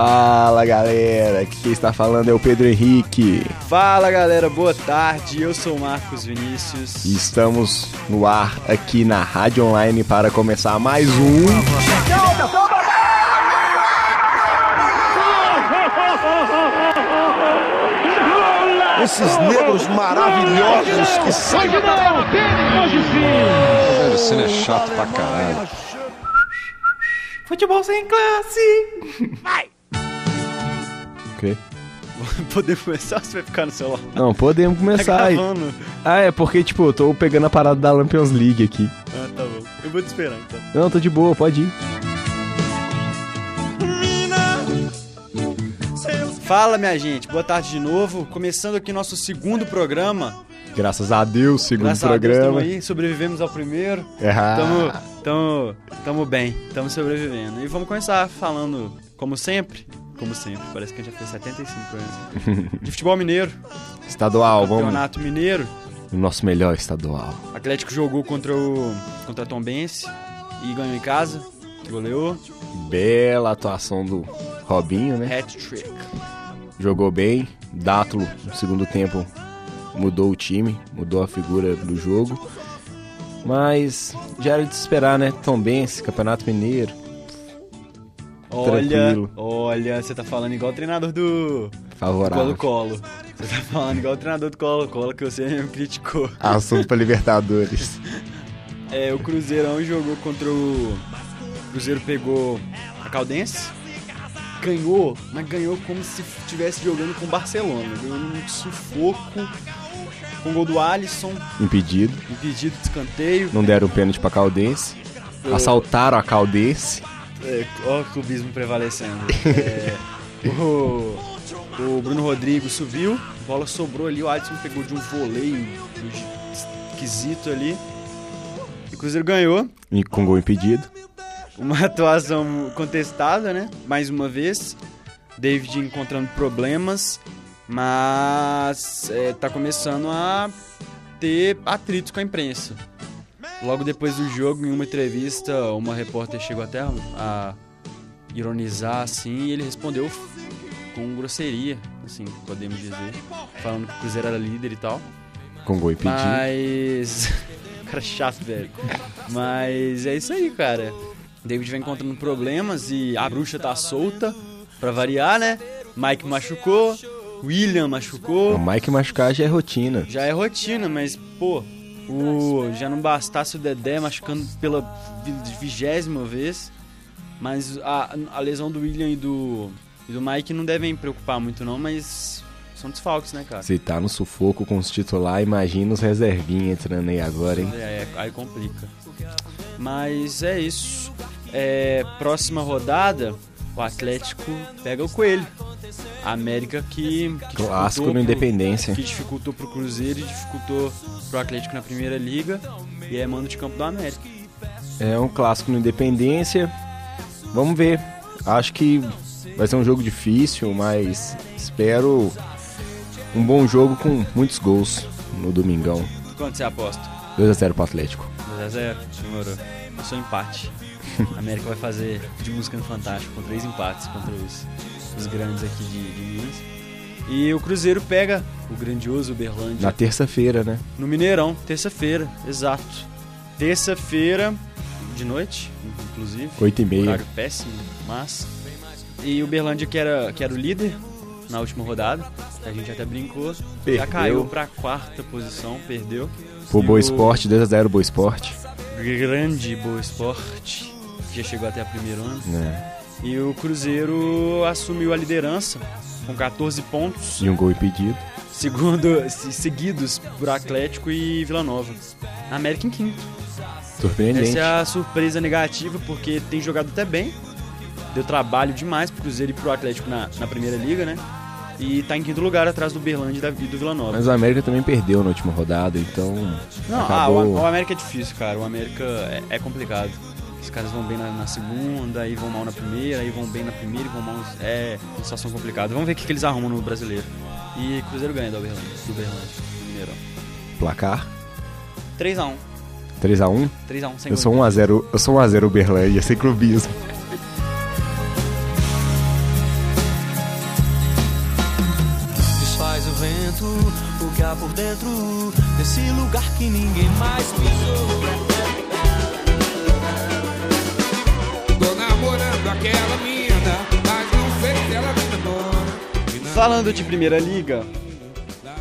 Fala galera, aqui quem está falando é o Pedro Henrique. Fala galera, boa tarde. Eu sou o Marcos Vinícius. E estamos no ar aqui na Rádio Online para começar mais um. Esses negros maravilhosos que são. Velho, cena é chato pra caralho. Futebol sem classe! Vai! O quê? Podemos começar ou você vai ficar no celular? Não, podemos Tá começar aí. gravando. Ah, é porque, tipo, eu tô pegando a parada da Lampions League aqui. Ah, tá bom. Eu vou te esperar então. Não, tô de boa, pode ir. Fala minha gente, boa tarde de novo. Começando aqui nosso segundo programa. Graças a Deus, segundo Graças a Deus, programa. tamo aí, sobrevivemos ao primeiro. Ah, Tamo, tamo, tamo bem, tamo sobrevivendo. E vamos começar falando, como sempre, como sempre, parece que a gente já fez 75 programas. De futebol mineiro, estadual, vamos. campeonato mineiro. O nosso melhor estadual. O Atlético jogou contra o contra a Tombense e ganhou em casa, goleou, Bela atuação do Robinho, né? hat-trick. Jogou bem. Dátulo, no segundo tempo, mudou o time, mudou a figura do jogo. Mas já era de se esperar, né? Tombense, Campeonato Mineiro. Olha, Tranquilo. olha, você tá falando igual o treinador do Favorável. Colo-Colo. Você tá falando igual o treinador do Colo-Colo que você mesmo criticou. Assunto pra Libertadores. É, o Cruzeirão jogou contra o. O Cruzeiro pegou a Caldense, ganhou, mas ganhou como se estivesse jogando com o Barcelona. Ganhou num sufoco, com o gol do Alisson, Impedido. impedido de escanteio. Não deram pênalti pra Caldense. Assaltaram a Caldense. É, ó, o clubismo prevalecendo. É, o, o Bruno Rodrigo subiu, a bola sobrou ali, o Alisson pegou de um voleio esquisito ali. E o Cruzeiro ganhou. e Com gol impedido. Uma atuação contestada, né? Mais uma vez. David encontrando problemas, mas é, tá começando a ter atritos com a imprensa. Logo depois do jogo, em uma entrevista, uma repórter chegou até a, a ironizar assim e ele respondeu com grosseria, assim, podemos dizer, falando que o Cruzeiro era líder e tal. Com gol. Mas. cara chato, velho. Mas é isso aí, cara. David vem encontrando problemas e a bruxa tá solta, pra variar, né? Mike machucou, William machucou. O Mike machucar já é rotina. Já é rotina, mas, pô, o, já não bastasse o Dedé machucando pela vi- vigésima vez. Mas a, a lesão do William e do, e do Mike não devem preocupar muito, não, mas são desfalques, né, cara? Se tá no sufoco com os titular, imagina os reservinhas entrando aí agora, hein? É, aí complica. Mas é isso. É, próxima rodada, o Atlético pega o Coelho. A América que, que Clássico dificultou no pro- Independência. Que dificultou pro Cruzeiro e dificultou pro Atlético na primeira liga. E é mando de campo do América. É um clássico no Independência. Vamos ver. Acho que vai ser um jogo difícil, mas espero um bom jogo com muitos gols no domingão. Quanto você aposta? 2x0 pro Atlético. 2x0? Demorou. Eu sou empate. A América vai fazer de música no Fantástico com três empates contra os, os grandes aqui de, de Minas. E o Cruzeiro pega o grandioso Uberlândia. Na terça-feira, né? No Mineirão, terça-feira, exato. Terça-feira, de noite, inclusive. 8h30. Horário péssimo, mas. E o Berlândia, que era, que era o líder na última rodada, a gente até brincou, já Perdeu. caiu pra quarta posição, perdeu. Pro E Boa o Esporte, 2x0 Boa Esporte. Grande Boa Esporte, que já chegou até a primeiro ano. Né? E o Cruzeiro assumiu a liderança com 14 pontos, E um gol impedido. segundo, se- seguidos por Atlético e Vila Nova. América em quinto. Surpreendente. Essa é a surpresa negativa, porque tem jogado até bem. Deu trabalho demais pro Cruzeiro e pro Atlético na, na primeira liga, né? E tá em quinto lugar atrás do Berlândia e da- do Vila Nova. Mas o América também perdeu na última rodada, então. Não, ah, acabou... o, o América é difícil, cara. O América é, é complicado. Os caras vão bem na, na segunda, aí vão mal na primeira, aí vão bem na primeira e vão mal. É, situação complicada. Vamos ver o que, que eles arrumam no brasileiro. E Cruzeiro ganha do Uberlândia, do Uberlândia, do Mineirão. Placar? 3x1. 3x1? 3x1, sem Eu sou 1x0, eu sou 1x0 Uberlândia, é sem clubismo. Desfaz o vento, o que há por dentro desse lugar que ninguém mais pisou. Falando de Primeira Liga,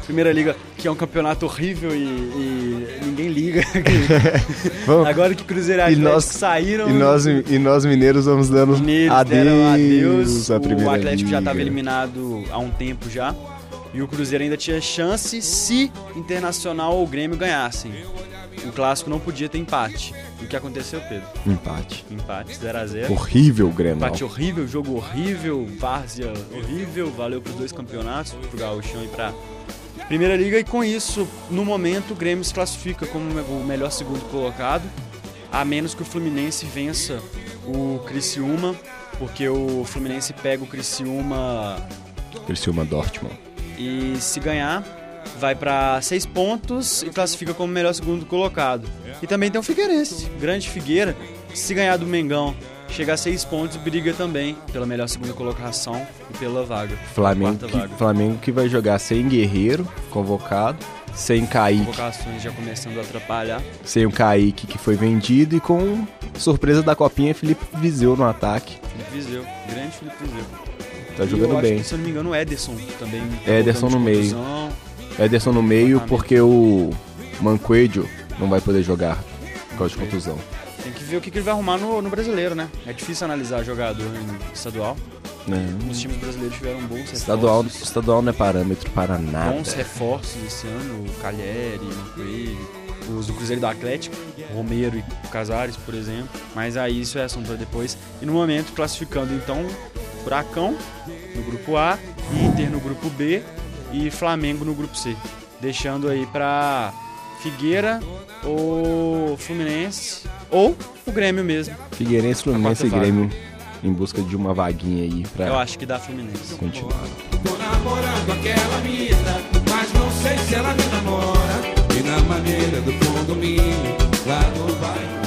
Primeira Liga, que é um campeonato horrível e, e ninguém liga. Agora que Cruzeiro e Atlético nós- saíram. E nós, e nós mineiros vamos dando Mineiros adeus, adeus. à primeira O Atlético já liga. estava eliminado há um tempo já. E o Cruzeiro ainda tinha chance se Internacional ou Grêmio ganhassem. O clássico não podia ter empate. E o que aconteceu, Pedro? Empate. Empate 0x0. Horrível o Grêmio. Empate horrível, jogo horrível, várzea horrível. Valeu pros dois campeonatos, pro Gauchão e pra Primeira Liga. E com isso, no momento, o Grêmio se classifica como o melhor segundo colocado. A menos que o Fluminense vença o Criciúma. Porque o Fluminense pega o Criciúma Criciúma Dortmund. e se ganhar, vai pra seis pontos e classifica como melhor segundo colocado. E também tem o Figueirense, grande Figueira, se ganhar do Mengão, chega a seis pontos briga também pela melhor segunda colocação e pela vaga. Flamengo que, vaga. Flamengo que vai jogar sem Guerreiro, convocado, sem Kaique, Convocações já começando a atrapalhar. sem o Kaique que foi vendido e com surpresa da copinha Felipe Viseu no ataque. Felipe Viseu, grande Felipe Viseu. Tá jogando bem. que, se eu não me engano, o Ederson também. tá Ederson no meio. contusão. Ederson no meio porque o Mancoedio não vai poder jogar por causa de contusão. Tem que ver o que, que ele vai arrumar no, no brasileiro, né? É difícil analisar jogador em estadual. né? Os times brasileiros tiveram bons reforços. Estadual, estadual não é parâmetro para nada. bons reforços esse ano, o Calheri, o os do Cruzeiro do Atlético, Romero e Casares, por exemplo. Mas aí isso é assunto para depois. E no momento, classificando então Furacão no grupo A, Inter no grupo B e Flamengo no grupo C. Deixando aí para Figueira ou Fluminense ou o Grêmio mesmo. Figueirense, Fluminense e. Grêmio em busca de uma vaguinha aí Eu pra acho que dá Fluminense. continuar. Tô namorando aquela mina, mas não sei se ela me namora. E na maneira do condomínio, lá no bairro.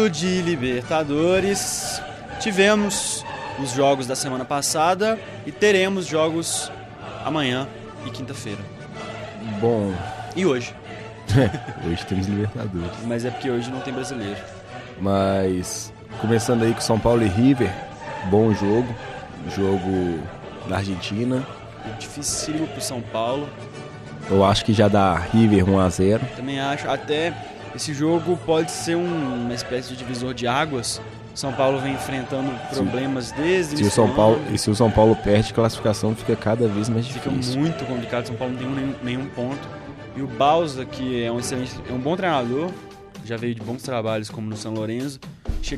Falando de Libertadores, tivemos os jogos da semana passada e teremos jogos amanhã e quinta-feira. Bom, E hoje. hoje temos Libertadores. Mas é porque hoje não tem brasileiro. Mas começando aí com São Paulo e River, bom jogo, jogo na Argentina. Dificílimo pro São Paulo. Eu acho que já dá River 1 a 0. Também acho, até esse jogo pode ser um- uma espécie de divisor de águas. São Paulo vem enfrentando problemas desde Se o São Paulo, e se o São Paulo perde, a classificação fica cada vez mais Fica difícil. muito complicado, São Paulo não tem nenhum, nenhum ponto. E o Bausa, que é um excelente, é um bom treinador, já veio de bons trabalhos como no São Lourenço,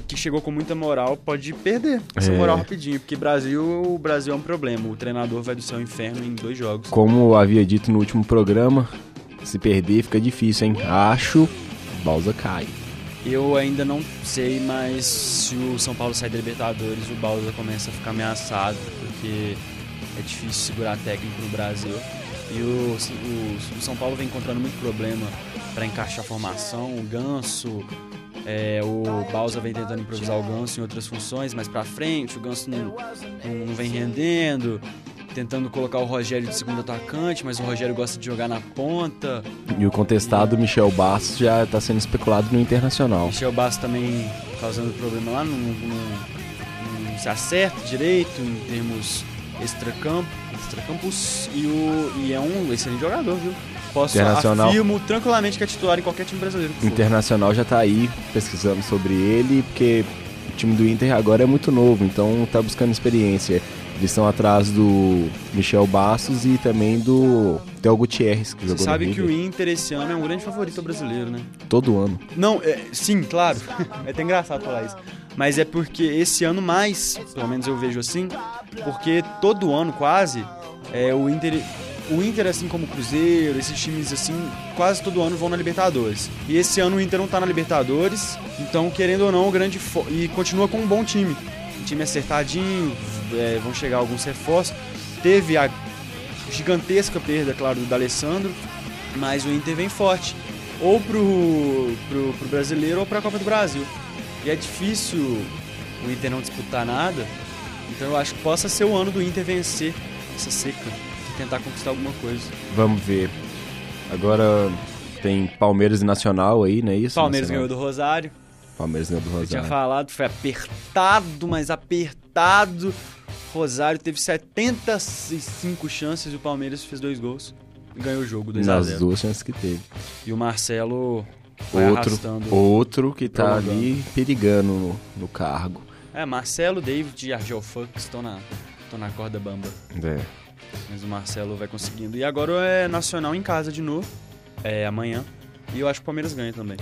que chegou com muita moral, pode perder essa É. moral rapidinho, porque Brasil, o Brasil é um problema. O treinador vai do ao inferno em dois jogos. Como eu havia dito no último programa, se perder fica difícil, hein? Acho, Balsa cai. Eu ainda não sei, mas se o São Paulo sair da Libertadores, o Bausa começa a ficar ameaçado, porque é difícil segurar técnico no Brasil. E o, o- o São Paulo vem encontrando muito problema para encaixar a formação. O Ganso, é, o Bausa vem tentando improvisar o Ganso em outras funções, mais para frente. O Ganso não, não vem rendendo. Tentando colocar o Rogério de segundo atacante, mas o Rogério gosta de jogar na ponta. E o contestado Michel Bastos já está sendo especulado no Internacional. Michel Bastos também causando problema lá, não, não- não se acerta direito em termos extracampo, extracampos e, o, e é um excelente jogador, viu? Posso Internacional. afirmo tranquilamente que é titular em qualquer time brasileiro. Internacional já tá aí pesquisando sobre ele, porque o time do Inter agora é muito novo, então tá buscando experiência. Eles estão atrás do Michel Bastos e também do Theo Gutierrez, que Você jogou sabe no que o Inter esse ano é um grande favorito brasileiro, né? todo ano. Não, é, sim, claro. É até engraçado falar isso. Mas é porque esse ano mais, pelo menos eu vejo assim, porque todo ano quase, é, o Inter. O Inter, assim como o Cruzeiro, esses times assim, quase todo ano vão na Libertadores. E esse ano o Inter não tá na Libertadores, então, querendo ou não, o grande. E continua com um bom time. Time acertadinho, é, vão chegar alguns reforços. Teve a gigantesca perda, claro, do D'Alessandro, mas o Inter vem forte. Ou pro, pro, pro brasileiro ou pra Copa do Brasil. E é difícil o Inter não disputar nada, Então eu acho que possa ser o ano do Inter vencer essa seca e tentar conquistar alguma coisa. Vamos ver. Agora tem Palmeiras e Nacional aí, não é isso? Palmeiras Nacional. ganhou do Rosário. Palmeiras ganhou do Eu tinha Rosário. falado, foi apertado, mas apertado. Rosário teve 75 chances e o Palmeiras fez dois gols. E ganhou o jogo 2 a Nas 0 duas chances que teve. E o Marcelo Outro, outro que tá Prolongando. ali perigando no, no cargo. É, Marcelo, David e Argel Fux estão na, estão na corda bamba. É. Mas o Marcelo vai conseguindo. E agora é Nacional em casa de novo. É amanhã. E eu acho que o Palmeiras ganha também.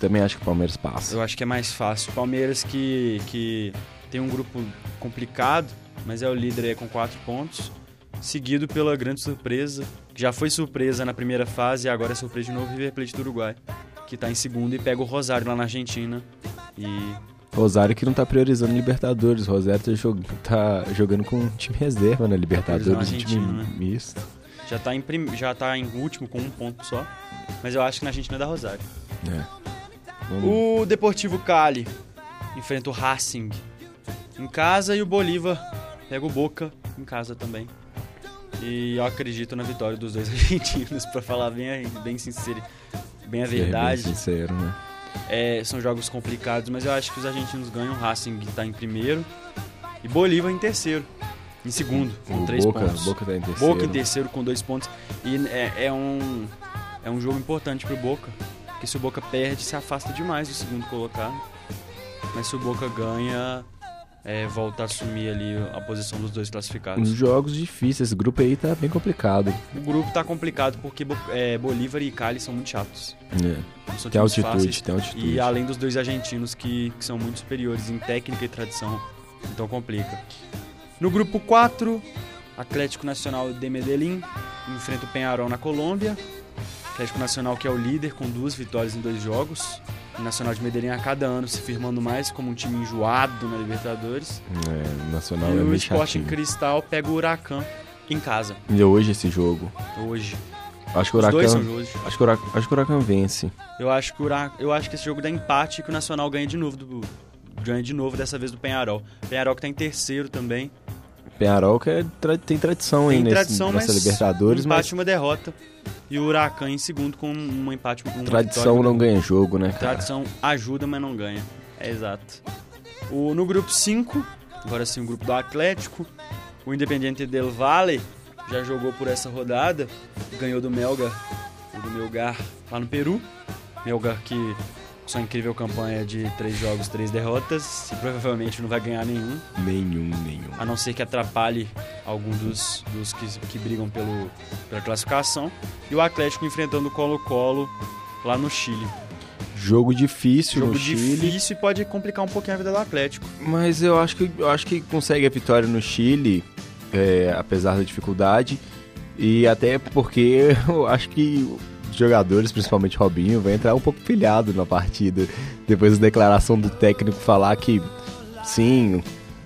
Também acho que o Palmeiras passa. Eu acho que é mais fácil. Palmeiras que, que tem um grupo complicado, mas é o líder aí com quatro pontos. Seguido pela grande surpresa, que já foi surpresa na primeira fase e agora é surpresa de novo, River Plate do Uruguai. Que tá em segundo e pega o Rosário lá na Argentina. E Rosário que não tá priorizando Libertadores. Rosário tá, jog- tá jogando com um time reserva na Libertadores. Um time né? misto. já tá, em prim... já tá em último com um ponto só. Mas eu acho que na Argentina é da Rosário. É. Vamos- O Deportivo Cali enfrenta o Racing em casa e o Bolívar pega o Boca em casa também. E eu acredito na vitória dos dois argentinos, pra falar bem, bem sincero, bem a ser bem verdade. sincero, né? É, são jogos complicados, mas eu acho que os argentinos ganham. O Racing tá em primeiro e Bolívar em terceiro, em segundo, com O três Boca, pontos. Boca tá em terceiro. Boca em terceiro com dois pontos. E é, é um, é um jogo importante pro Boca. Porque se o Boca perde, se afasta demais do segundo colocado. Mas se o Boca ganha, é, volta a assumir ali a posição dos dois classificados. jogos difíceis. Esse grupo aí tá bem complicado. O grupo tá complicado porque é, Bolívar e Cali são muito chatos. É. São Tem altitude, fáceis. tem altitude. E além dos dois argentinos que, que são muito superiores em técnica e tradição, então complica. No grupo 4, Atlético Nacional de Medellín enfrenta o Penharol na Colômbia. Atlético Nacional que é o líder com duas vitórias em dois jogos. O Nacional de Medellín a cada ano se firmando mais como um time enjoado na Libertadores. É, o Nacional e é o chatinho. Cristal pega o Huracan em casa, E hoje esse jogo. hoje. Acho que o Os dois Huracan. Acho que o Huracan, acho que o Huracan vence. Eu acho que o Ura- eu acho que esse jogo dá empate e que o Nacional ganha de novo do ganha de novo dessa vez do Penharol. Penharol que tá em terceiro também. Penharol que é tra- tem tradição aí Tem nesse, tradição, nessa mas Libertadores, um mas empate e uma derrota. E o Huracan em segundo com um empate uma tradição não ganha jogo, né, cara? Tradição ajuda, mas não ganha. É exato. O, no grupo 5, agora sim o grupo do Atlético, o Independiente del Valle já jogou por essa rodada, ganhou do Melgar, ou do Melgar lá no Peru. Melgar que sua incrível campanha de três jogos, três derrotas, e provavelmente não vai ganhar nenhum, Nenhum, nenhum. a não ser que atrapalhe algum dos, dos que, que brigam pelo, pela classificação. E o Atlético enfrentando o Colo-Colo lá no Chile. Jogo difícil Jogo no Chile, difícil e pode complicar um pouquinho a vida do Atlético. mas eu acho que eu acho que consegue a vitória no Chile, é, apesar da dificuldade, e até porque eu acho que jogadores, principalmente Robinho, vai entrar um pouco pilhado na partida depois da declaração do técnico falar que sim,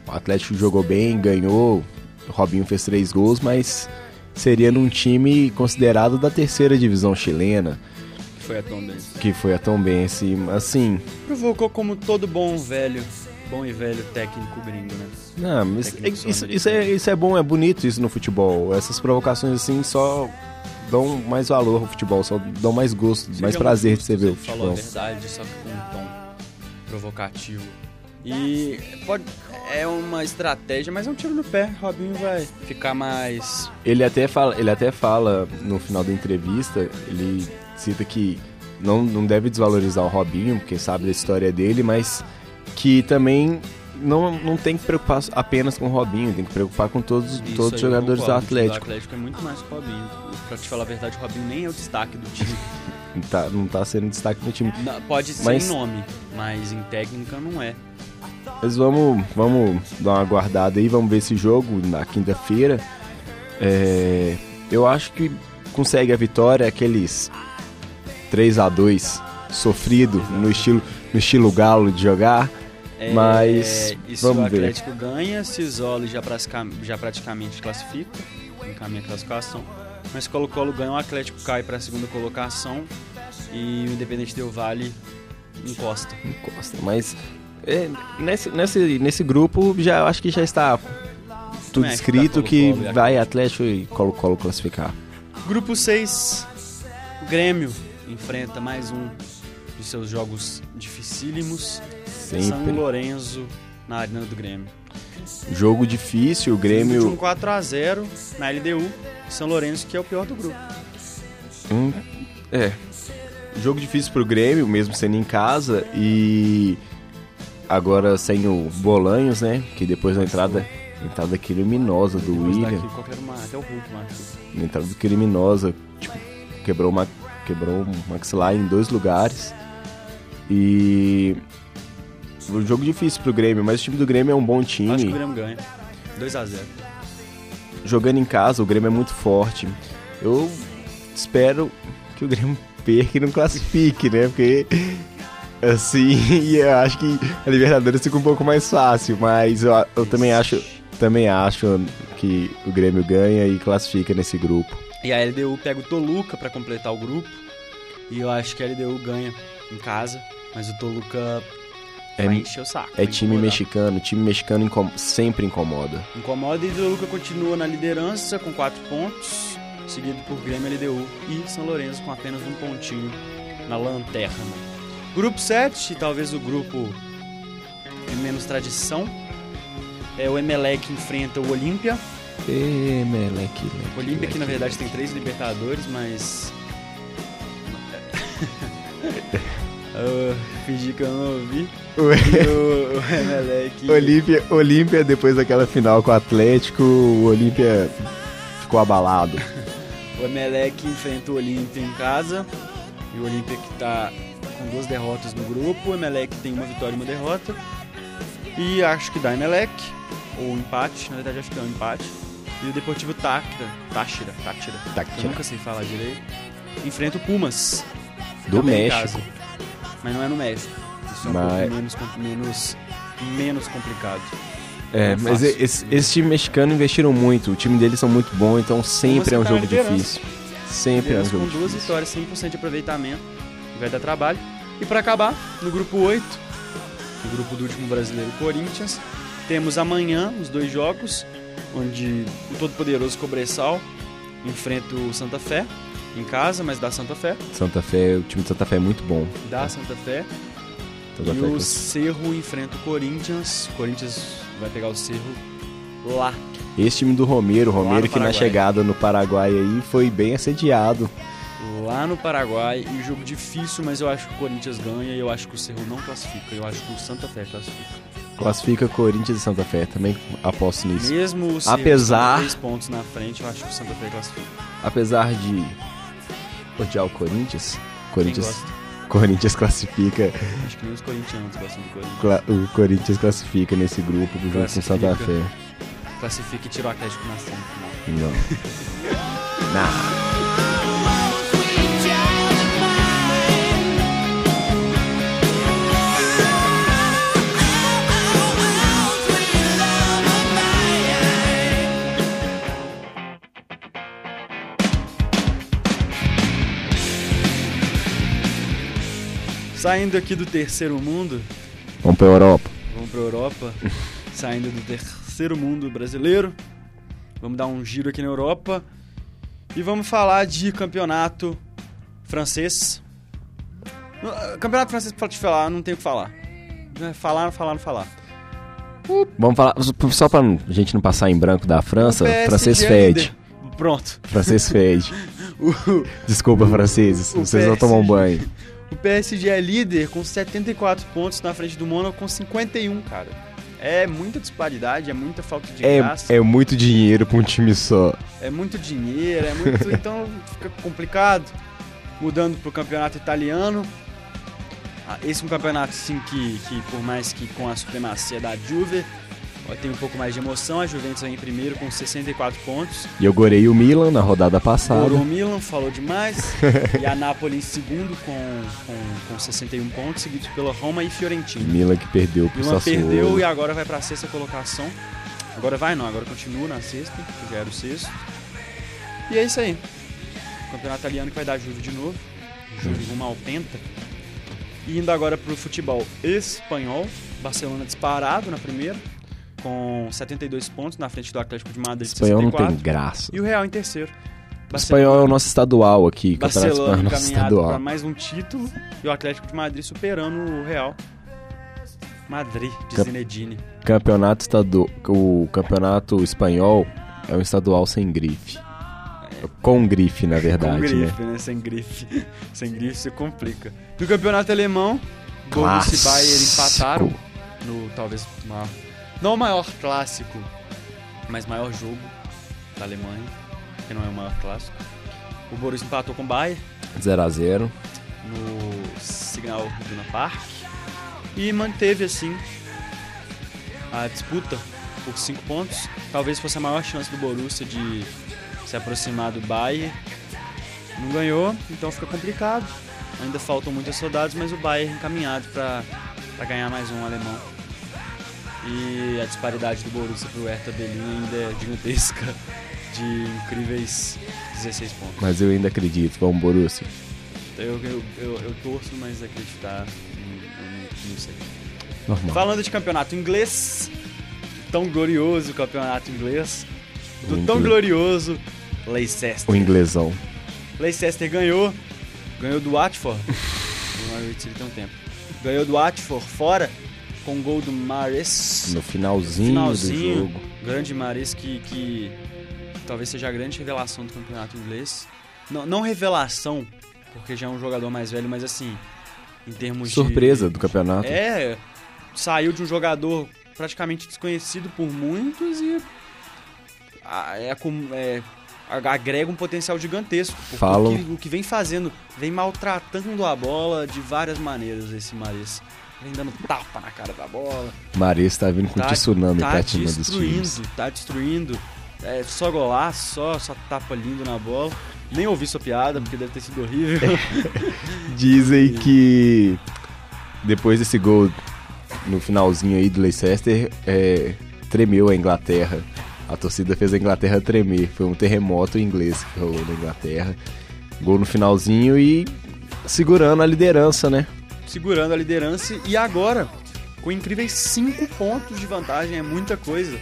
o Atlético jogou bem, ganhou, o Robinho fez três gols, mas seria num time considerado da terceira divisão chilena, Que foi a Tom Benz. que foi a Tombense, assim, Provocou como todo bom velho, bom e velho técnico gringo, né? Não, mas isso, isso é, isso é bom, é bonito isso no futebol. Essas provocações assim só dão mais valor ao futebol, só dão mais gosto, mais Seria prazer de você ver o ele Falou a futebol. verdade, só que com um tom provocativo. E pode, é uma estratégia, mas é um tiro no pé. Robinho vai ficar mais. Ele até fala, ele até fala no final da entrevista, ele cita que não, não deve desvalorizar o Robinho, porque sabe da história dele, mas que também não, não tem que preocupar apenas com o Robinho, tem que preocupar com todos, Isso todos os jogadores do concordo, o time Atlético. O Atlético é muito mais que o Robinho. Pra te falar a verdade, o Robinho nem é o destaque do time. Não tá, não tá sendo destaque no time. Não, Pode ser Mas- em nome, mas em técnica não é. Mas vamos, vamos dar uma guardada aí, vamos ver esse jogo na quinta-feira. É, eu acho que consegue a vitória, aqueles 3 a 2 sofrido no estilo, no estilo galo de jogar. É, Mas e se vamos o ver. Atlético ganha, se isola e já, já praticamente classifica, encaminha a classificação. Mas Colo-Colo ganha, o Atlético cai para a segunda colocação e o Independente Del Vale encosta. Encosta. Mas É, nesse, nesse, nesse grupo já acho que já está tudo é que tá escrito que Colo-Colo e vai Atlético e Colo-Colo classificar. Grupo 6, o Grêmio enfrenta mais um de seus jogos dificílimos. São Sempre. Lourenço na arena do Grêmio. Jogo difícil, o Um Grêmio. 4x0 na LDU. São Lourenço, que é o pior do grupo. Hum, é. Jogo difícil pro Grêmio, mesmo sendo em casa. E agora sem o Bolanhos, né? Que depois da entrada, entrada criminosa do Depois William. daqui, uma, até o Hulk. Na entrada criminosa, tipo, quebrou uma quebrou um maxilar em dois lugares. E um jogo difícil pro Grêmio, mas o time do Grêmio é um bom Acho que o time. Grêmio ganha. 2x0. Jogando em casa, o Grêmio é muito forte. Eu espero que o Grêmio perca e não classifique, né? Porque assim, eu acho que a Libertadores fica um pouco mais fácil, mas eu, eu também acho também acho que o Grêmio ganha e classifica nesse grupo. E a LDU pega o Toluca pra completar o grupo. E eu acho que a LDU ganha em casa. Mas o Toluca É, vai encher o saco. é time incomodar. mexicano, time mexicano incom- sempre incomoda. Incomoda e o Toluca continua na liderança com 4 pontos. Seguido por Grêmio, LDU e São Lourenço com apenas um pontinho na lanterna. Grupo 7, talvez o grupo de menos tradição. É o Emelec enfrenta o Olímpia. O Olímpia que na verdade tem três Libertadores, mas. Eu fingi que eu não ouvi. O, o Emelec. Olímpia, Olímpia, depois daquela final com o Atlético, o Olímpia ficou abalado. O Emelec enfrenta o Olímpia em casa. E o Olímpia que tá com duas derrotas no grupo. O Emelec tem uma vitória e uma derrota. E acho que dá Emelec. Ou empate, na verdade acho que é um empate. E o Deportivo Táchira, Táchira, Táchira, Táchira. eu nunca sei falar direito, enfrenta o Pumas. Do México. Mas não é no México. Isso é um Mas- pouco menos, menos, menos complicado. É, é mas esse, esse time mexicano investiram muito. O time deles são muito bom, então sempre é um jogo difícil. Sempre é um jogo com duas difícil. vitórias, 100% de aproveitamento. Vai dar trabalho. E pra acabar, no grupo 8, o grupo do último brasileiro Corinthians, temos amanhã os dois jogos, onde o todo-poderoso Cobressal enfrenta o Santa Fé em casa, mas dá Santa Fé. Santa Fé, o time de Santa Fé é muito bom. Dá Santa Fé. Santa e Fé o Cerro enfrenta o Corinthians. O Corinthians vai pegar o Cerro lá. Esse time do Romero, o Romero que na chegada no Paraguai aí foi bem assediado. Lá no Paraguai. E jogo difícil, mas eu acho que o Corinthians ganha e eu acho que o Cerro não classifica. Eu acho que o Santa Fé classifica. Classifica Corinthians e Santa Fé, também aposto nisso. Mesmo o Cerro Apesar- três pontos na frente, eu acho que o Santa Fé classifica. Apesar de odiar o Corinthians, Corinthians? Corinthians classifica, Acho que nem os corintianos gostam do Corinthians. o Corinthians classifica nesse grupo junto com Classifica. Santa Fé. Classifica e tira o Atlético na semifinal. Não. Não. Saindo aqui do terceiro mundo, Vamos pra Europa. vamos pra Europa. Saindo do terceiro mundo brasileiro. Vamos dar um giro aqui na Europa. E vamos falar de campeonato francês. Ah, Campeonato francês, pra te falar, não tenho o que falar. É Falar, falar, falar. Vamos falar, só pra gente não passar em branco da França, francês fede. Pronto. Francês fede. Desculpa, franceses, vocês um PSG. banho. O PSG é líder com 74 pontos na frente do Mônaco com 51, cara. É muita disparidade, é muita falta de graça. É, é muito dinheiro pra um time só. É muito dinheiro, é muito. então fica complicado. Mudando pro campeonato italiano. Ah, Esse é um campeonato, assim, que, que por mais que com a supremacia da Juve, tem um pouco mais de emoção. A Juventus vem em primeiro com 64 pontos. E eu gorei o Milan na rodada passada. Gorou o Milan, falou demais. e a Napoli em segundo com, com, com 61 pontos, seguidos pela Roma e Fiorentina. Milan que perdeu pro Milan Sassuolo. perdeu e agora vai pra sexta colocação. Agora vai não, agora continua na sexta, que já era o sexto. E é isso aí. Campeonato italiano que vai dar Juve de novo. Juve rumo ao Penta. E indo agora pro futebol espanhol. Barcelona disparado na primeira, com 72 pontos na frente do Atlético de Madrid, espanhol não 64. tem graça. E o Real em terceiro. O espanhol é o nosso estadual aqui, Espanhol é Barcelona o nosso encaminhado para estadual. mais um título e o Atlético de Madrid superando o Real. Madrid, de Zinedine. Campeonato estadu... O campeonato espanhol é um estadual sem grife. Com grife, na Com verdade, né? grife, né? Sem grife. Sem grife se complica. No campeonato alemão, Borussia e Bayern empataram no talvez maior, não o maior clássico, mas maior jogo da Alemanha, que não é o maior clássico. O Borussia empatou com o Bayern 0x0. no Signal Iduna Park e manteve assim a disputa por 5 pontos. Talvez fosse a maior chance do Borussia de se aproximar do Bayern. Não ganhou, então fica complicado. Ainda faltam muitas rodadas, mas o Bayern encaminhado para ganhar mais um alemão. E a disparidade do Borussia pro Hertha Berlim ainda é gigantesca, de incríveis 16 pontos. Mas eu ainda acredito, vamos Borussia. Eu, eu, eu, eu torço, mas acreditar, não, não sei. Normal. Falando de campeonato inglês, tão glorioso campeonato inglês, do O tão glorioso Leicester. O inglesão. Leicester ganhou, ganhou do Watford. o Norwich tem um tempo. Ganhou do Watford fora, com gol do Mares. No finalzinho, finalzinho, do jogo. grande Mares que, que talvez seja a grande revelação do campeonato inglês. Não, não revelação, porque já é um jogador mais velho, mas assim, em termos de... Surpresa do campeonato. É, saiu de um jogador praticamente desconhecido por muitos e é, é, agrega um potencial gigantesco. porque Falam- O, que, o que vem fazendo, vem maltratando a bola de várias maneiras esse Maris. Vem dando tapa na cara da bola. Mares tá vindo com tsunami tá cima dos destruindo, times. tá destruindo. É só golaço, só, só tapa lindo na bola. Nem ouvi sua piada, porque deve ter sido horrível. Dizem que depois desse gol no finalzinho aí do Leicester, é, tremeu a Inglaterra. A torcida fez a Inglaterra tremer. Foi um terremoto inglês que rolou na Inglaterra. Gol no finalzinho e segurando a liderança, né? Segurando a liderança e agora com incríveis 5 pontos de vantagem, é muita coisa.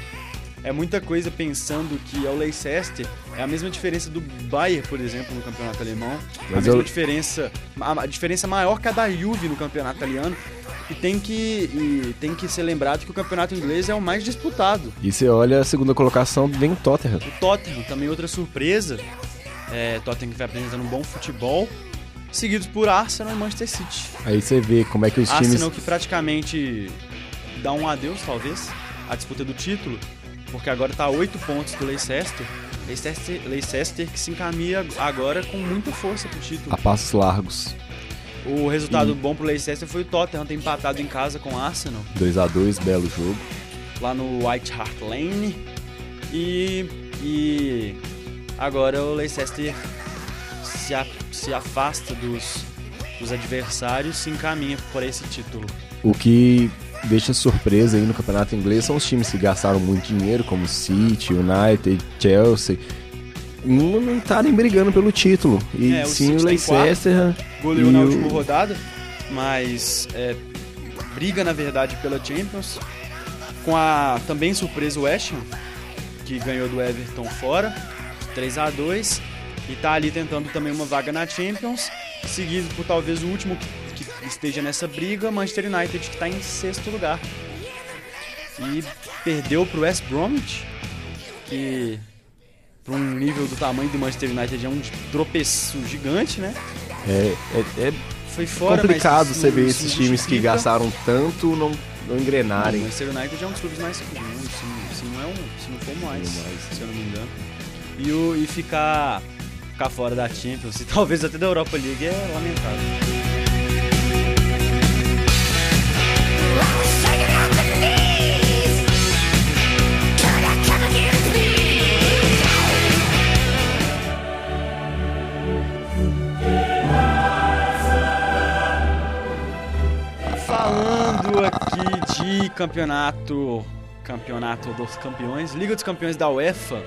É muita coisa pensando que é o Leicester é a mesma diferença do Bayern, por exemplo, no campeonato alemão. a Mas mesma eu- diferença, a, a diferença maior que a da Juve no campeonato italiano. E tem que e tem que ser lembrado que o campeonato inglês é o mais disputado. E você olha a segunda colocação, vem o Tottenham. O Tottenham também outra surpresa. É, Tottenham que vai apresentando um bom futebol, seguidos por Arsenal e Manchester City. Aí você vê como é que os times. Arsenal que praticamente dá um adeus, talvez, à disputa do título, porque agora tá a 8 pontos do Leicester. Leicester, Leicester que se encaminha agora com muita força pro título. A passos largos. O resultado bom pro Leicester foi o Tottenham ter empatado em casa com o Arsenal, 2 a 2 belo jogo. lá no White Hart Lane. E, e agora o Leicester se, a- se afasta dos, dos adversários se encaminha por esse título. O que deixa surpresa aí no campeonato inglês são os times que gastaram muito dinheiro, como City, United, Chelsea, não estarem brigando pelo título. E É, o sim o tá em Leicester. goleou na o- última rodada, mas é, briga na verdade pela Champions. Com a também surpresa o West Ham, que ganhou do Everton fora, 3 a 2 e tá ali tentando também uma vaga na Champions, seguido por talvez o último que, que esteja nessa briga, Manchester United, que está em sexto lugar. E perdeu pro West Bromwich, que para um nível do tamanho do Manchester United é um tropeço gigante, né? É, é- é Foi fora, complicado mas você ver esses times que gastaram tanto não, não O engrenarem. Manchester United é um dos clubes mais seguros, se, não- se não é um, se não for o mais, se eu não me engano. E, o, e ficar, ficar fora da Champions e talvez até da Europa League é lamentável. Falando aqui de campeonato, campeonato dos campeões, Liga dos Campeões da UEFA.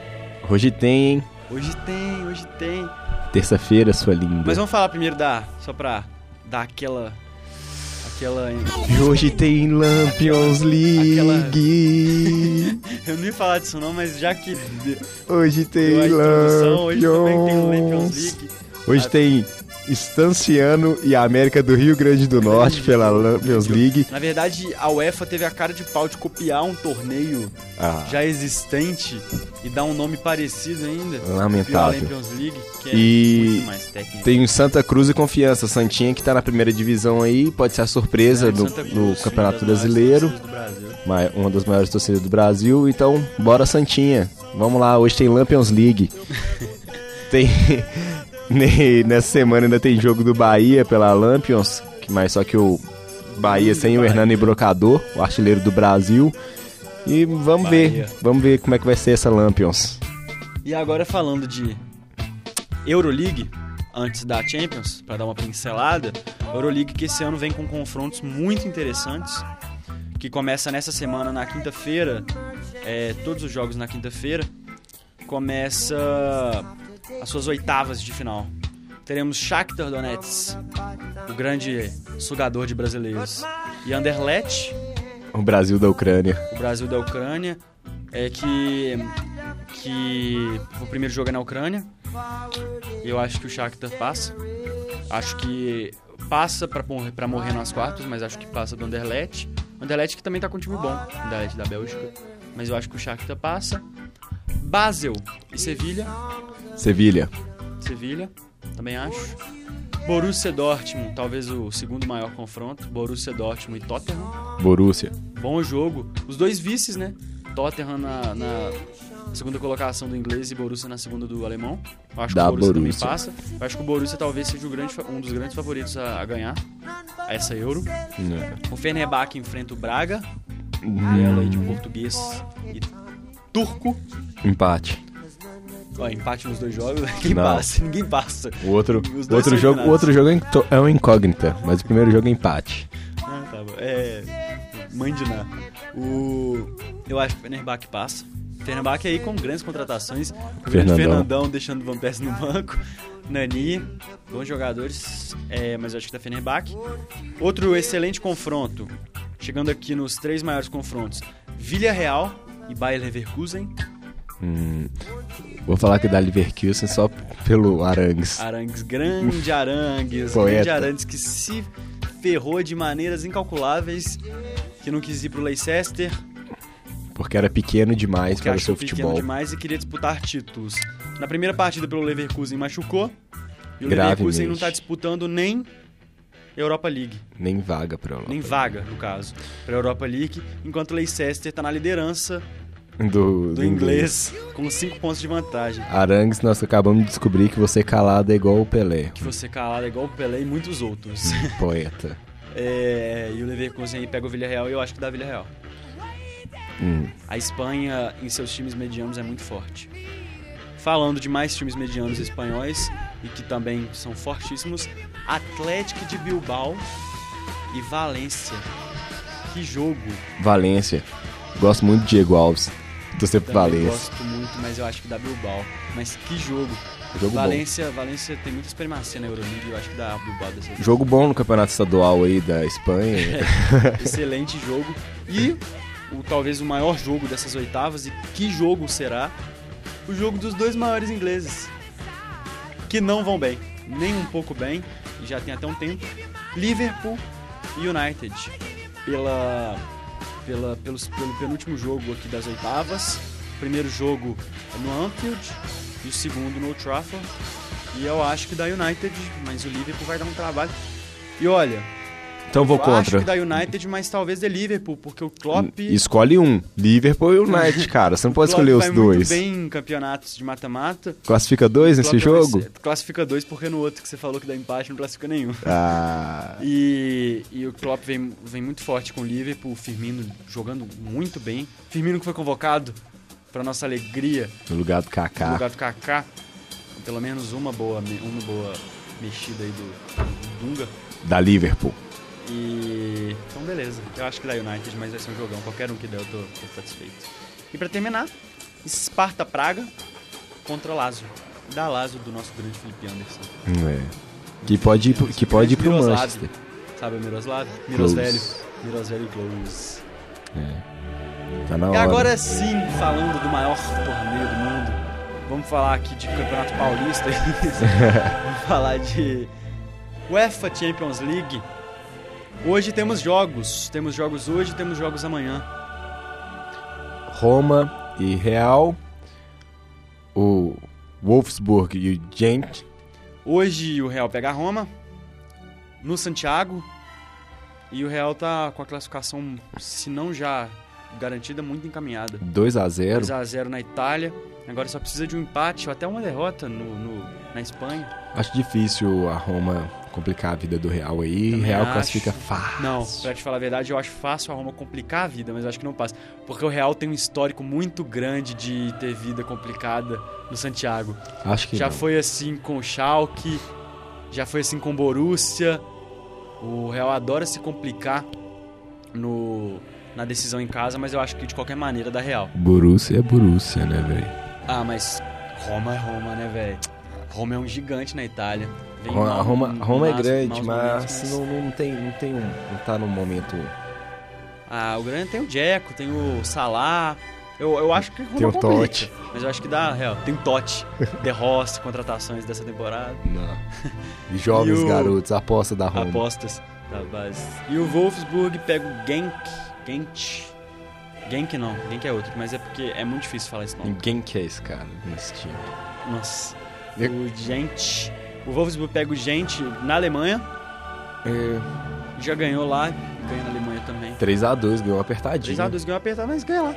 Hoje tem, hein? Hoje tem, hoje tem. Terça-feira, sua linda. Mas vamos falar primeiro da. Só pra dar aquela. aquela. E hoje tem Lampions League. Eu não ia falar disso não, mas já que Hoje tem introdução, hoje também tem o Lampions Lampions. League. Hoje Ah. tem Estanciano e América do Rio Grande do Norte pela Lampions League. Na verdade, a UEFA teve a cara de pau de copiar um torneio Ah, já existente e dar um nome parecido ainda. Lamentável. Champions League, que é E mais técnico. Tem o Santa Cruz e Confiança. Santinha que tá na primeira divisão aí, pode ser a surpresa Cruz, no sim, Campeonato Brasileiro. do Uma das maiores torcidas do Brasil. Então, bora Santinha. Vamos lá, hoje tem Lampions League. tem. ne- Nessa semana ainda tem jogo do Bahia pela Lampions. que- Mas só que o Bahia sem o Hernani Brocador, o artilheiro do Brasil. E vamos ver. Bahia. Vamos ver como é que vai ser essa Lampions. E agora falando de Euroleague, antes da Champions, para dar uma pincelada, Euroleague que esse ano vem com confrontos muito interessantes, que começa nessa semana na quinta-feira, é, todos os jogos na quinta-feira, começa as suas oitavas de final. Teremos Shakhtar Donetsk, o grande sugador de brasileiros, e Anderlecht, O Brasil da Ucrânia. o Brasil da Ucrânia, é que que o primeiro jogo é na Ucrânia. Eu acho que o Shakhtar passa. Acho que passa pra morrer, nas quartas, mas acho que passa do Anderlecht. O Anderlecht que também tá com um time bom, o Anderlecht da Bélgica. Mas eu acho que o Shakhtar passa. Basel e Sevilha. Sevilha. Sevilha, também acho. Borussia Dortmund, talvez o segundo maior confronto. Borussia Dortmund e Tottenham. Borussia. Bom jogo. Os dois vices, né? Tottenham na, na segunda colocação do inglês e Borussia na segunda do alemão. Eu acho Da que o Borussia, Borussia. também passa. Eu acho que o Borussia talvez seja grande um dos grandes favoritos a, a ganhar essa Euro. O Fenerbahçe enfrenta o Braga. Duelo aí de português e turco. Empate. Ó, empate nos dois jogos. Ninguém Não. passa, ninguém passa. O outro, o outro jogo, o outro jogo é é uma incógnita, mas o primeiro jogo é empate. Ah, tá bom. É. Mãe de Ná. O. Eu acho que o Fenerbahçe passa. Fenerbahçe aí com grandes contratações. O Fernandão. Fernandão deixando o Van Persie no banco. Nani, bons jogadores. É, mas eu acho que da Fenerbahçe. Outro excelente confronto. Chegando aqui nos três maiores confrontos: Villarreal e Bayer Leverkusen. Hum, vou falar que dá Leverkusen só pelo Arangues. Arangues, grande Arangues. Poeta. Grande Arangues que se ferrou de maneiras incalculáveis. Que não quis ir pro Leicester. Porque era pequeno demais porque para o seu pequeno futebol. demais e queria disputar títulos. Na primeira partida pelo Leverkusen machucou. E o Gravemente. Leverkusen não tá disputando nem Europa League, Nem vaga pra Europa. nem vaga, no caso, pra Europa League, enquanto o Leicester tá na liderança do, do inglês com 5 pontos de vantagem. Arangues, nós acabamos de descobrir que você calado é igual o Pelé. Que você calado é igual o Pelé e muitos outros. Poeta. É, e o Leverkusen aí pega o Villarreal e eu acho que dá Villarreal. Hum. A Espanha, em seus times medianos, é muito forte. Falando de mais times medianos espanhóis e que também são fortíssimos, Atlético de Bilbao e Valência. Que jogo! Valência. Gosto muito de Diego Alves. Sempre Também Valência. gosto muito, mas eu acho que dá Bilbao. Mas que jogo! Jogo Valência, Valência tem muita experiência na Euroleague, eu acho que dá Bilbao dessa bom. vez. Jogo bom no campeonato estadual aí da Espanha. Excelente jogo. E o, talvez o maior jogo dessas oitavas, e que jogo será? O jogo dos dois maiores ingleses. Que não vão bem, nem um pouco bem, e já tem até um tempo. Liverpool e United. Pela, pela, pelos, pelo penúltimo jogo aqui das oitavas. O primeiro jogo é no Anfield e o segundo no Old Trafford. E eu acho que dá United, mas o Liverpool vai dar um trabalho. E olha, Então vou eu contra. acho que da United, mas talvez de Liverpool, porque o Klopp... Escolhe um. Liverpool e United, cara. Você não pode escolher os dois. muito bem em campeonatos de mata-mata. Classifica dois nesse jogo? ser- Classifica dois, porque no outro que você falou que dá empate, não classifica nenhum. Ah, E, e o Klopp vem, vem muito forte com o Liverpool, o Firmino jogando muito bem. Firmino que foi convocado, para nossa alegria, no lugar do no Kaká. lugar do Kaká. Pelo menos uma boa, uma boa mexida aí do, do Dunga. Da Liverpool. E. Então, beleza. Eu acho que da United, mas vai ser um jogão. Qualquer um que der, eu tô, tô satisfeito. E pra terminar, Sparta Praga contra Lazio. Da Lazio do nosso grande Felipe Anderson. É. Que pode ir pro, que pode ir pro Miroslav. Manchester. Sabe o Miroslav? Mirosvelho. Close. Mirosvelho Close. Tá na E hora. agora sim, falando do maior torneio do mundo, vamos falar aqui de Campeonato Paulista. vamos falar de UEFA Champions League. Hoje temos jogos. Temos jogos hoje, temos jogos amanhã. Roma e Real. O Wolfsburg e o Gent. Hoje o Real pega a Roma no Santiago e o Real tá com a classificação, se não já garantida, muito encaminhada. 2 a 0 2x0 na Itália. Agora só precisa de um empate ou até uma derrota no, no- na Espanha. Acho difícil a Roma complicar a vida do Real aí. Também Real acho. classifica fácil. Não, pra te falar a verdade, eu acho fácil a Roma complicar a vida, mas eu acho que não passa. Porque o Real tem um histórico muito grande de ter vida complicada no Santiago. Acho que Já não. foi assim com o Schalke, já foi assim com o Borussia. O Real adora se complicar no, na decisão em casa, mas eu acho que de qualquer maneira dá Real. Borussia é Borussia, né, velho? Ah, mas Roma é Roma, né, velho? Roma é um gigante na Itália. Roma, Roma, Roma é grande, mas, Não, não tem, não tem um, não tá no momento. Ah, o grande tem o Dzeko, tem o Salah. Eu, eu acho que Roma Tem o Totti. Mas eu acho que dá, real. Tem o Totti, De Rossi, contratações dessa temporada. Não. E jovens E o- garotos, aposta da Roma. Apostas da base. E o Wolfsburg pega o Genk. Gent. Genk não, Genk é outro, mas é porque é muito difícil falar esse nome. Ninguém quer esse cara nesse time. Nossa. O Gent. O Wolfsburg pega o Gent na Alemanha. É, Já ganhou lá, ganha na Alemanha também. 3x2, ganhou apertadinho. 3x2 ganhou apertado, mas ganha lá.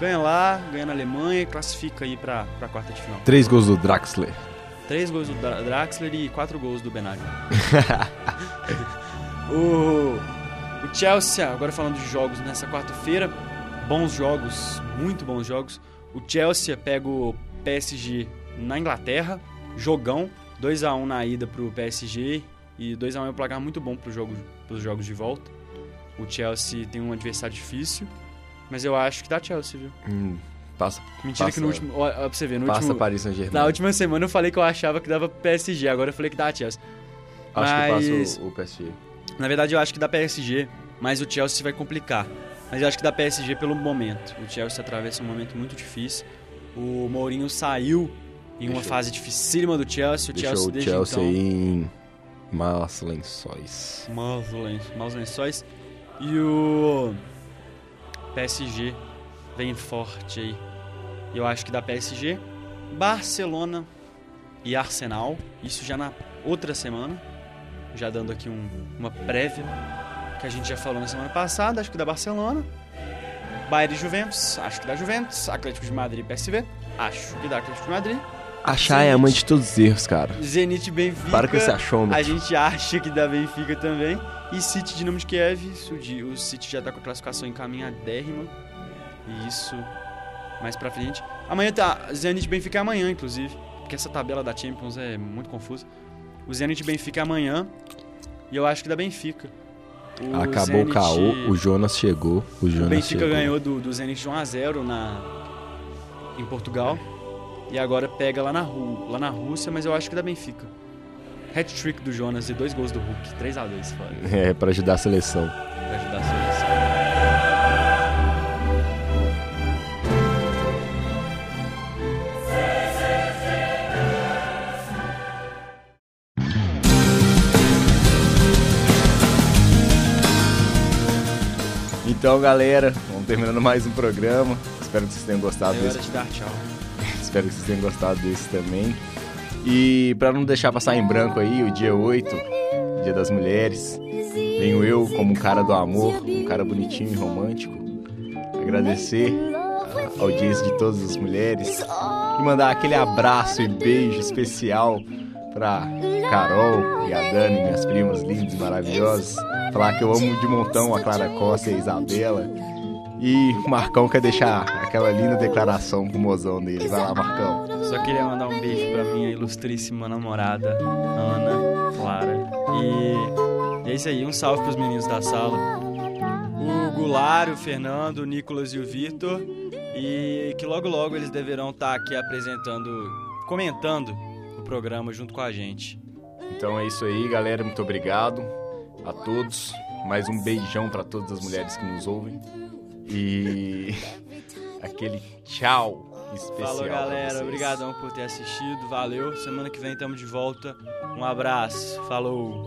Ganha lá, ganha na Alemanha e classifica aí pra, pra quarta de final. Três gols do Draxler. Três gols do Dra- Draxler e quatro gols do Benaghi. o, o Chelsea, agora falando de jogos nessa quarta-feira, bons jogos, muito bons jogos. O Chelsea pega o PSG na Inglaterra, jogão, 2x1 na ida pro PSG e 2x1 é um placar muito bom pro jogo, pros jogos de volta. O Chelsea tem um adversário difícil, mas eu acho que dá Chelsea, viu? Hum, passa Mentira que no Passa- último. Ó, pra você ver, no passa último. Paris Saint-Germain. Na última semana eu falei que eu achava que dava PSG, agora eu falei que dá Chelsea. Acho mas- que passa o, o PSG. Na verdade eu acho que dá PSG, mas o Chelsea vai complicar. Mas eu acho que dá PSG pelo momento. O Chelsea atravessa um momento muito difícil. O Mourinho saiu em uma fase dificílima do Chelsea. O Chelsea o desde Chelsea então. em maus lençóis. Maus, len- maus lençóis. E o PSG vem forte aí. Eu acho que dá PSG. Barcelona e Arsenal. Isso já na outra semana. Já dando aqui um- uma prévia. Que a gente já falou na semana passada. Acho que dá Barcelona. Bayern e Juventus. Acho que dá Juventus. Atlético de Madrid e PSV. Acho que dá Atlético de Madrid. Achar é a mãe de todos os erros, cara. Zenit Benfica. Para com esse achômetro. A gente acha que dá Benfica também. E City Dinamo de Kiev. O o City já tá com a classificação encaminhadérrima. E isso mais pra frente. Amanhã tá. Zenit Benfica é amanhã, inclusive. Porque essa tabela da Champions é muito confusa. O Zenit Benfica é amanhã. E eu acho que dá Benfica. O Acabou o Zenit- caô, o Jonas chegou. O O Jonas Benfica chegou. ganhou do, do Zenit de 1x0 na, em Portugal. E agora pega lá na, Ru, lá na Rússia, mas eu acho que dá Benfica. Hat-trick do Jonas e dois gols do Hulk. 3x2 fora. É, pra ajudar a seleção. Pra ajudar a seleção. Então, galera, vamos terminando mais um programa. Espero que vocês tenham gostado É hora desse. de dar tchau. Espero que vocês tenham gostado desse também. E pra não deixar passar em branco aí, o dia 8, Dia das Mulheres, venho eu como um cara do amor, um cara bonitinho e romântico, agradecer a audiência de todas as mulheres e mandar aquele abraço e beijo especial pra Carol e a Dani, minhas primas lindas e maravilhosas. Falar que eu amo de montão a Clara Costa e a Isabela. E o Marcão quer deixar aquela linda declaração pro mozão dele. Vai lá, Marcão. Só queria mandar um beijo pra minha ilustríssima namorada, Ana Clara. E é isso aí, um salve pros meninos da sala. O Goulart, o Fernando, o Nicolas e o Vitor. E que logo logo eles deverão estar aqui apresentando, comentando o programa junto com a gente. Então é isso aí, galera. Muito obrigado. a todos. Mais um beijão para todas as mulheres que nos ouvem. E aquele tchau especial. Falou, galera. Obrigadão por ter assistido. Valeu. Semana que vem estamos de volta. Um abraço. Falou.